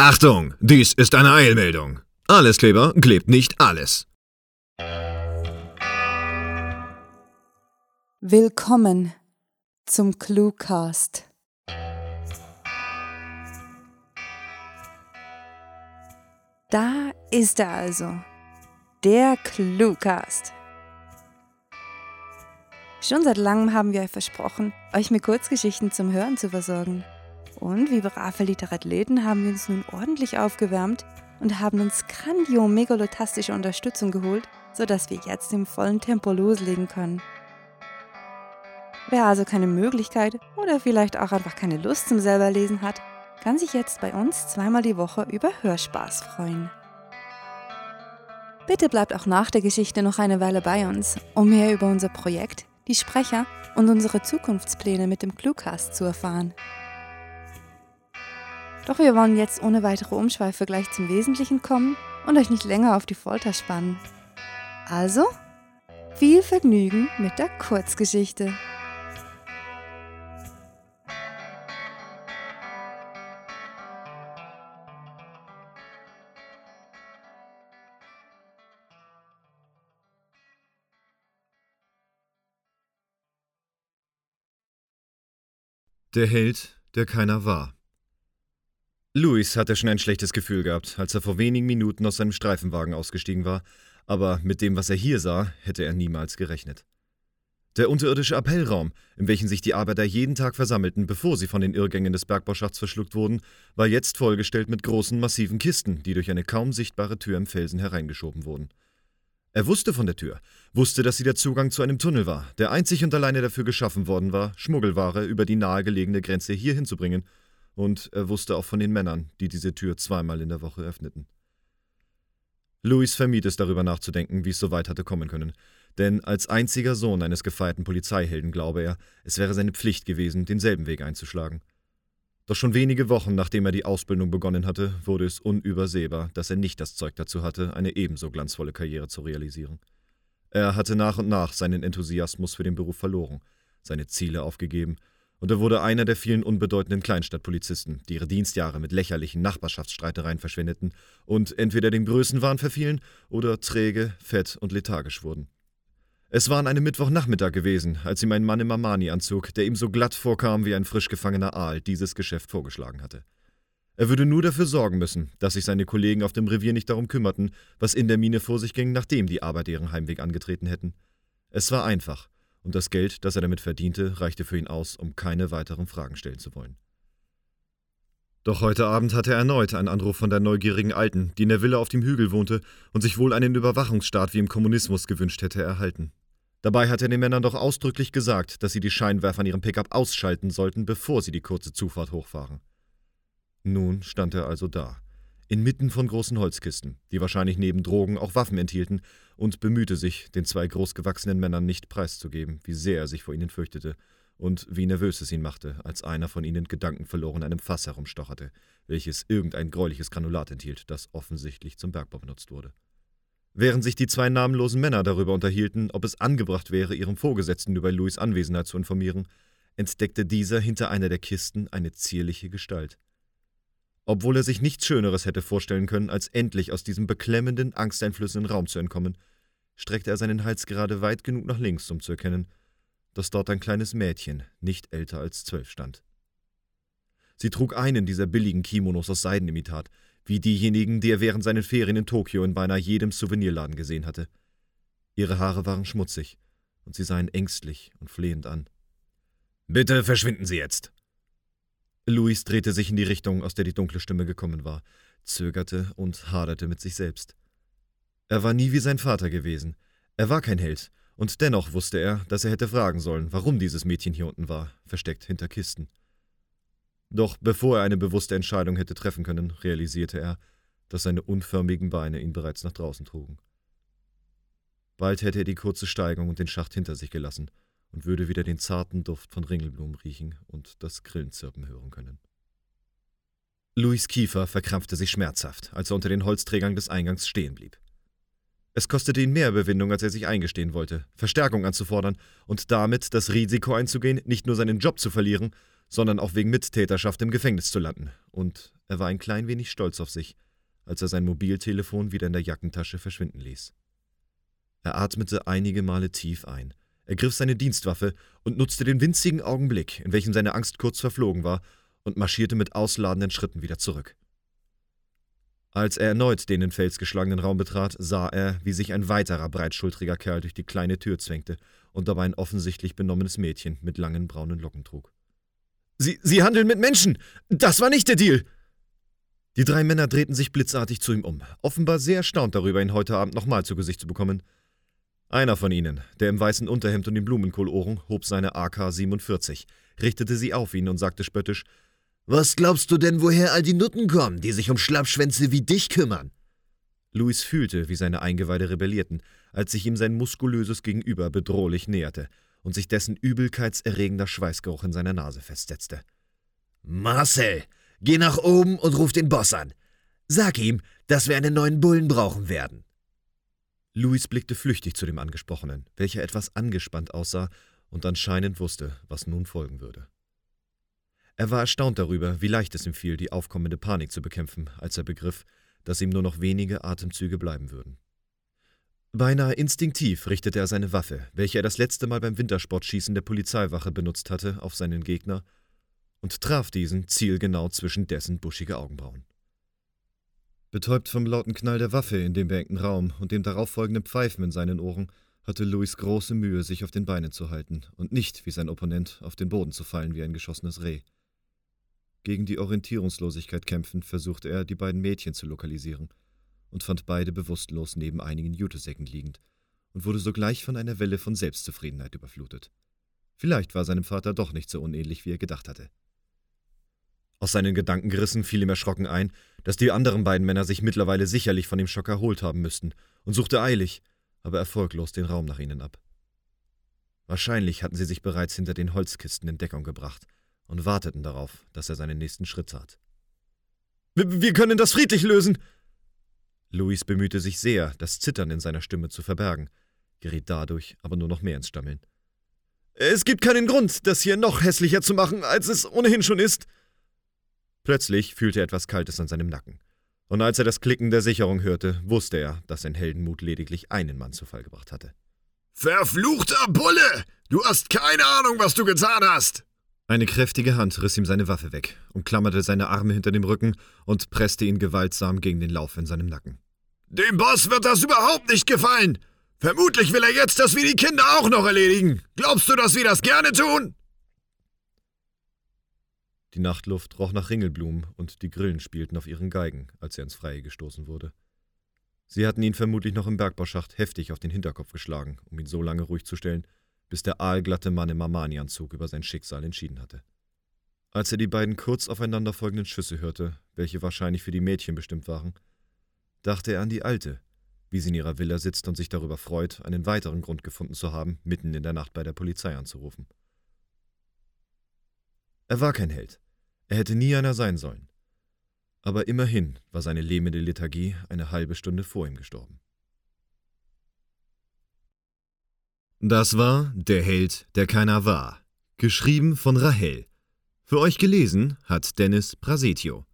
Achtung, dies ist eine Eilmeldung. Alleskleber klebt nicht alles. Willkommen zum Cluecast. Da ist er also, der Cluecast. Schon seit langem haben wir euch versprochen, euch mit Kurzgeschichten zum Hören zu versorgen. Und wie brave Literathleten haben wir uns nun ordentlich aufgewärmt und haben uns grandio-megalotastische Unterstützung geholt, sodass wir jetzt im vollen Tempo loslegen können. Wer also keine Möglichkeit oder vielleicht auch einfach keine Lust zum selberlesen hat, kann sich jetzt bei uns zweimal die Woche über Hörspaß freuen. Bitte bleibt auch nach der Geschichte noch eine Weile bei uns, um mehr über unser Projekt, die Sprecher und unsere Zukunftspläne mit dem Cluecast zu erfahren. Doch wir wollen jetzt ohne weitere Umschweife gleich zum Wesentlichen kommen und euch nicht länger auf die Folter spannen. Also, viel Vergnügen mit der Kurzgeschichte. Der Held, der keiner war. Louis hatte schon ein schlechtes Gefühl gehabt, als er vor wenigen Minuten aus seinem Streifenwagen ausgestiegen war, aber mit dem, was er hier sah, hätte er niemals gerechnet. Der unterirdische Appellraum, in welchem sich die Arbeiter jeden Tag versammelten, bevor sie von den Irrgängen des Bergbauschachts verschluckt wurden, war jetzt vollgestellt mit großen, massiven Kisten, die durch eine kaum sichtbare Tür im Felsen hereingeschoben wurden. Er wusste von der Tür, wusste, dass sie der Zugang zu einem Tunnel war, der einzig und alleine dafür geschaffen worden war, Schmuggelware über die nahegelegene Grenze hier hinzubringen, und er wusste auch von den Männern, die diese Tür zweimal in der Woche öffneten. Louis vermied es, darüber nachzudenken, wie es so weit hatte kommen können, denn als einziger Sohn eines gefeierten Polizeihelden glaube er, es wäre seine Pflicht gewesen, denselben Weg einzuschlagen. Doch schon wenige Wochen nachdem er die Ausbildung begonnen hatte, wurde es unübersehbar, dass er nicht das Zeug dazu hatte, eine ebenso glanzvolle Karriere zu realisieren. Er hatte nach und nach seinen Enthusiasmus für den Beruf verloren, seine Ziele aufgegeben, und er wurde einer der vielen unbedeutenden Kleinstadtpolizisten, die ihre Dienstjahre mit lächerlichen Nachbarschaftsstreitereien verschwendeten und entweder dem Größenwahn verfielen oder träge, fett und lethargisch wurden. Es war an einem Mittwochnachmittag gewesen, als ihm ein Mann im Armani-Anzug, der ihm so glatt vorkam wie ein frisch gefangener Aal, dieses Geschäft vorgeschlagen hatte. Er würde nur dafür sorgen müssen, dass sich seine Kollegen auf dem Revier nicht darum kümmerten, was in der Mine vor sich ging, nachdem die Arbeiter ihren Heimweg angetreten hätten. Es war einfach, und das Geld, das er damit verdiente, reichte für ihn aus, um keine weiteren Fragen stellen zu wollen. Doch heute Abend hatte er erneut einen Anruf von der neugierigen Alten, die in der Villa auf dem Hügel wohnte und sich wohl einen Überwachungsstaat wie im Kommunismus gewünscht hätte, erhalten. Dabei hatte er den Männern doch ausdrücklich gesagt, dass sie die Scheinwerfer an ihrem Pickup ausschalten sollten, bevor sie die kurze Zufahrt hochfahren. Nun stand er also da, inmitten von großen Holzkisten, die wahrscheinlich neben Drogen auch Waffen enthielten, und bemühte sich, den zwei großgewachsenen Männern nicht preiszugeben, wie sehr er sich vor ihnen fürchtete und wie nervös es ihn machte, als einer von ihnen gedankenverloren einem Fass herumstocherte, welches irgendein gräuliches Granulat enthielt, das offensichtlich zum Bergbau benutzt wurde. Während sich die zwei namenlosen Männer darüber unterhielten, ob es angebracht wäre, ihrem Vorgesetzten über Louis Anwesenheit zu informieren, entdeckte dieser hinter einer der Kisten eine zierliche Gestalt. Obwohl er sich nichts Schöneres hätte vorstellen können, als endlich aus diesem beklemmenden, angsteinflößenden Raum zu entkommen, streckte er seinen Hals gerade weit genug nach links, um zu erkennen, dass dort ein kleines Mädchen, nicht älter als zwölf, stand. Sie trug einen dieser billigen Kimonos aus Seidenimitat, wie diejenigen, die er während seinen Ferien in Tokio in beinahe jedem Souvenirladen gesehen hatte. Ihre Haare waren schmutzig, und sie sah ihn ängstlich und flehend an. Bitte verschwinden Sie jetzt! Luis drehte sich in die Richtung, aus der die dunkle Stimme gekommen war, zögerte und haderte mit sich selbst. Er war nie wie sein Vater gewesen. Er war kein Held, und dennoch wusste er, dass er hätte fragen sollen, warum dieses Mädchen hier unten war, versteckt hinter Kisten. Doch bevor er eine bewusste Entscheidung hätte treffen können, realisierte er, dass seine unförmigen Beine ihn bereits nach draußen trugen. Bald hätte er die kurze Steigung und den Schacht hinter sich gelassen und würde wieder den zarten Duft von Ringelblumen riechen und das Grillenzirpen hören können. Louis Kiefer verkrampfte sich schmerzhaft, als er unter den Holzträgern des Eingangs stehen blieb. Es kostete ihn mehr Überwindung, als er sich eingestehen wollte, Verstärkung anzufordern und damit das Risiko einzugehen, nicht nur seinen Job zu verlieren, sondern auch wegen Mittäterschaft im Gefängnis zu landen. Und er war ein klein wenig stolz auf sich, als er sein Mobiltelefon wieder in der Jackentasche verschwinden ließ. Er atmete einige Male tief ein, ergriff seine Dienstwaffe und nutzte den winzigen Augenblick, in welchem seine Angst kurz verflogen war, und marschierte mit ausladenden Schritten wieder zurück. Als er erneut den in Fels geschlagenen Raum betrat, sah er, wie sich ein weiterer breitschultriger Kerl durch die kleine Tür zwängte und dabei ein offensichtlich benommenes Mädchen mit langen braunen Locken trug. Sie, Sie handeln mit Menschen! Das war nicht der Deal! Die drei Männer drehten sich blitzartig zu ihm um, offenbar sehr erstaunt darüber, ihn heute Abend nochmal zu Gesicht zu bekommen. Einer von ihnen, der im weißen Unterhemd und den Blumenkohlohren, hob seine AK-47, richtete sie auf ihn und sagte spöttisch: Was glaubst du denn, woher all die Nutten kommen, die sich um Schlappschwänze wie dich kümmern? Louis fühlte, wie seine Eingeweide rebellierten, als sich ihm sein muskulöses Gegenüber bedrohlich näherte und sich dessen übelkeitserregender Schweißgeruch in seiner Nase festsetzte. Marcel, Geh nach oben und ruf den Boss an. Sag ihm, dass wir einen neuen Bullen brauchen werden. Louis blickte flüchtig zu dem Angesprochenen, welcher etwas angespannt aussah und anscheinend wusste, was nun folgen würde. Er war erstaunt darüber, wie leicht es ihm fiel, die aufkommende Panik zu bekämpfen, als er begriff, dass ihm nur noch wenige Atemzüge bleiben würden. Beinahe instinktiv richtete er seine Waffe, welche er das letzte Mal beim Wintersportschießen der Polizeiwache benutzt hatte, auf seinen Gegner und traf diesen zielgenau zwischen dessen buschige Augenbrauen. Betäubt vom lauten Knall der Waffe in dem beengten Raum und dem darauffolgenden Pfeifen in seinen Ohren, hatte Louis große Mühe, sich auf den Beinen zu halten und nicht, wie sein Opponent, auf den Boden zu fallen wie ein geschossenes Reh. Gegen die Orientierungslosigkeit kämpfend versuchte er, die beiden Mädchen zu lokalisieren und fand beide bewusstlos neben einigen Jutesäcken liegend und wurde sogleich von einer Welle von Selbstzufriedenheit überflutet. Vielleicht war seinem Vater doch nicht so unähnlich, wie er gedacht hatte. Aus seinen Gedanken gerissen fiel ihm erschrocken ein, dass die anderen beiden Männer sich mittlerweile sicherlich von dem Schock erholt haben müssten, und suchte eilig, aber erfolglos den Raum nach ihnen ab. Wahrscheinlich hatten sie sich bereits hinter den Holzkisten in Deckung gebracht und warteten darauf, dass er seinen nächsten Schritt tat. Wir können das friedlich lösen! Louis bemühte sich sehr, das Zittern in seiner Stimme zu verbergen, geriet dadurch aber nur noch mehr ins Stammeln. Es gibt keinen Grund, das hier noch hässlicher zu machen, als es ohnehin schon ist. Plötzlich fühlte er etwas Kaltes an seinem Nacken. Und als er das Klicken der Sicherung hörte, wusste er, dass sein Heldenmut lediglich einen Mann zu Fall gebracht hatte. Verfluchter Bulle! Du hast keine Ahnung, was du getan hast! Eine kräftige Hand riss ihm seine Waffe weg, umklammerte seine Arme hinter dem Rücken und presste ihn gewaltsam gegen den Lauf in seinem Nacken. Dem Boss wird das überhaupt nicht gefallen! Vermutlich will er jetzt, dass wir die Kinder auch noch erledigen. Glaubst du, dass wir das gerne tun? Die Nachtluft roch nach Ringelblumen und die Grillen spielten auf ihren Geigen, als er ins Freie gestoßen wurde. Sie hatten ihn vermutlich noch im Bergbauschacht heftig auf den Hinterkopf geschlagen, um ihn so lange ruhig zu stellen, bis der aalglatte Mann im Armani-Anzug über sein Schicksal entschieden hatte. Als er die beiden kurz aufeinanderfolgenden Schüsse hörte, welche wahrscheinlich für die Mädchen bestimmt waren, dachte er an die Alte, wie sie in ihrer Villa sitzt und sich darüber freut, einen weiteren Grund gefunden zu haben, mitten in der Nacht bei der Polizei anzurufen. Er war kein Held. Er hätte nie einer sein sollen. Aber immerhin war seine lähmende Lethargie eine halbe Stunde vor ihm gestorben. Das war Der Held, der keiner war. Geschrieben von Rahel. Für euch gelesen hat Dennis Prasetio.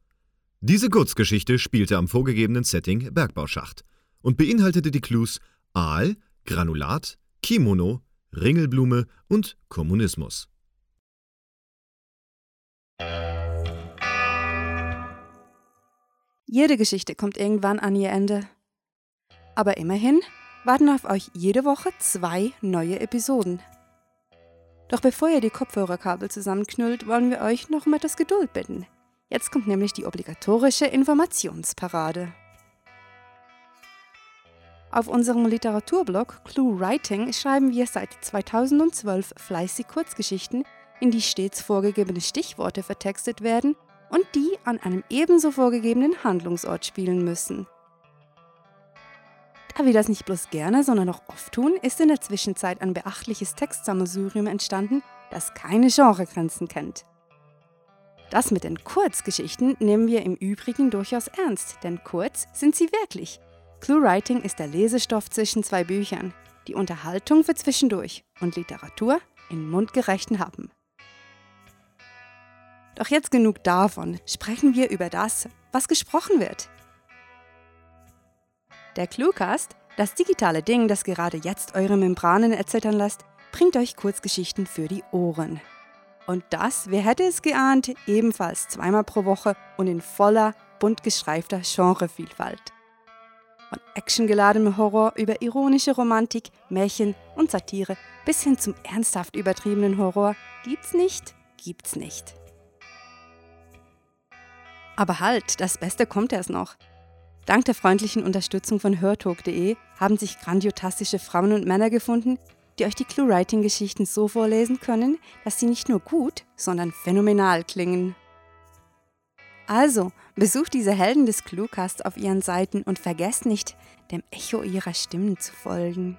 Diese Kurzgeschichte spielte am vorgegebenen Setting Bergbauschacht und beinhaltete die Clues Aal, Granulat, Kimono, Ringelblume und Kommunismus. Jede Geschichte kommt irgendwann an ihr Ende. Aber immerhin warten auf euch jede Woche zwei neue Episoden. Doch bevor ihr die Kopfhörerkabel zusammenknüllt, wollen wir euch noch um etwas Geduld bitten. Jetzt kommt nämlich die obligatorische Informationsparade. Auf unserem Literaturblog Clue Writing schreiben wir seit 2012 fleißig Kurzgeschichten, in die stets vorgegebene Stichworte vertextet werden und die an einem ebenso vorgegebenen Handlungsort spielen müssen. Da wir das nicht bloß gerne, sondern auch oft tun, ist in der Zwischenzeit ein beachtliches Textsammelsurium entstanden, das keine Genregrenzen kennt. Das mit den Kurzgeschichten nehmen wir im Übrigen durchaus ernst, denn kurz sind sie wirklich. Clue Writing ist der Lesestoff zwischen zwei Büchern, die Unterhaltung für zwischendurch und Literatur in mundgerechten Happen. Doch jetzt genug davon. Sprechen wir über das, was gesprochen wird. Der Cluecast, das digitale Ding, das gerade jetzt eure Membranen erzittern lässt, bringt euch Kurzgeschichten für die Ohren. Und das, wer hätte es geahnt, ebenfalls zweimal pro Woche und in voller, bunt gestreifter Genrevielfalt. Von actiongeladenem Horror über ironische Romantik, Märchen und Satire bis hin zum ernsthaft übertriebenen Horror gibt's nicht, gibt's nicht. Aber halt, das Beste kommt erst noch. Dank der freundlichen Unterstützung von hörtalk.de haben sich grandiotastische Frauen und Männer gefunden, die euch die Clue-Writing-Geschichten so vorlesen können, dass sie nicht nur gut, sondern phänomenal klingen. Also, besucht diese Helden des Cluecasts auf ihren Seiten und vergesst nicht, dem Echo ihrer Stimmen zu folgen.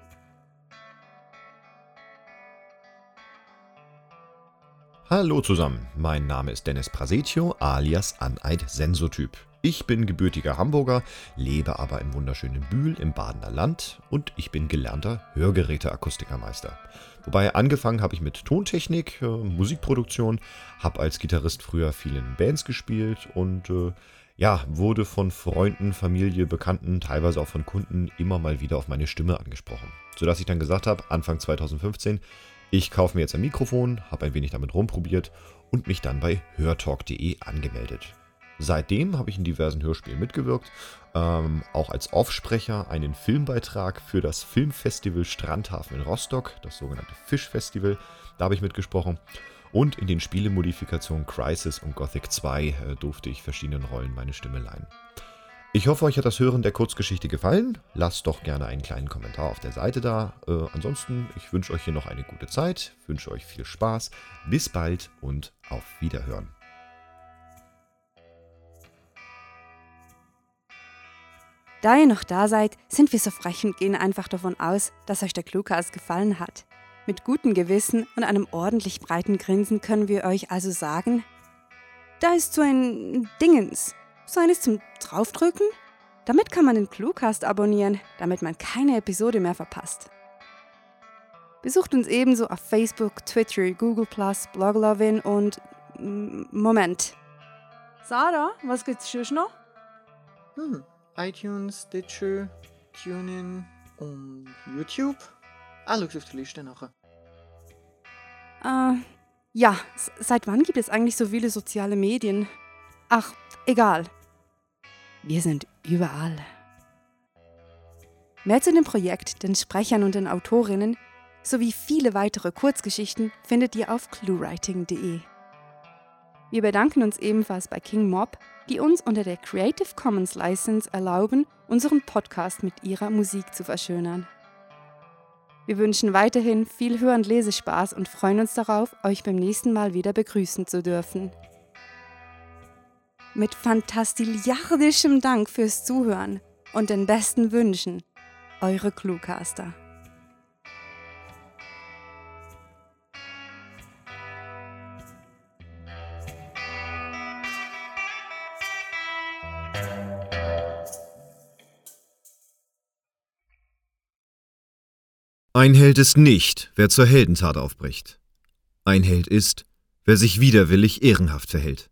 Hallo zusammen, mein Name ist Dennis Prasetio alias Aneid Sensotyp. Ich bin gebürtiger Hamburger, lebe aber im wunderschönen Bühl im Badener Land und ich bin gelernter Hörgeräteakustikermeister. Wobei angefangen habe ich mit Tontechnik, äh, Musikproduktion, habe als Gitarrist früher vielen Bands gespielt und äh, ja, wurde von Freunden, Familie, Bekannten, teilweise auch von Kunden immer mal wieder auf meine Stimme angesprochen. Sodass ich dann gesagt habe, Anfang 2015, ich kaufe mir jetzt ein Mikrofon, habe ein wenig damit rumprobiert und mich dann bei hörtalk.de angemeldet. Seitdem habe ich in diversen Hörspielen mitgewirkt, ähm, auch als Offsprecher einen Filmbeitrag für das Filmfestival Strandhafen in Rostock, das sogenannte Fischfestival, da habe ich mitgesprochen. Und in den Spielemodifikationen Crisis und Gothic 2 äh, durfte ich verschiedenen Rollen meine Stimme leihen. Ich hoffe, euch hat das Hören der Kurzgeschichte gefallen. Lasst doch gerne einen kleinen Kommentar auf der Seite da. Äh, ansonsten, ich wünsche euch hier noch eine gute Zeit, wünsche euch viel Spaß. Bis bald und auf Wiederhören. Da ihr noch da seid, sind wir so frech und gehen einfach davon aus, dass euch der Cluecast gefallen hat. Mit gutem Gewissen und einem ordentlich breiten Grinsen können wir euch also sagen, da ist so ein Dingens so eines zum Draufdrücken? Damit kann man den Cluecast abonnieren, damit man keine Episode mehr verpasst. Besucht uns ebenso auf Facebook, Twitter, Google+, Bloglovin und... Moment. Sarah, was gibt's schon noch? Hm, iTunes, Stitcher, TuneIn und YouTube. Ah, schau auf die Liste nachher. Äh, ja, seit wann gibt es eigentlich so viele soziale Medien? Ach, egal. Wir sind überall. Mehr zu dem Projekt, den Sprechern und den Autorinnen sowie viele weitere Kurzgeschichten findet ihr auf cluewriting.de. Wir bedanken uns ebenfalls bei King Mob, die uns unter der Creative Commons License erlauben, unseren Podcast mit ihrer Musik zu verschönern. Wir wünschen weiterhin viel Hör- und Lesespaß und freuen uns darauf, euch beim nächsten Mal wieder begrüßen zu dürfen. Mit fantastiliardischem Dank fürs Zuhören und den besten Wünschen, eure Cluecaster. Ein Held ist nicht, wer zur Heldentat aufbricht. Ein Held ist, wer sich widerwillig ehrenhaft verhält.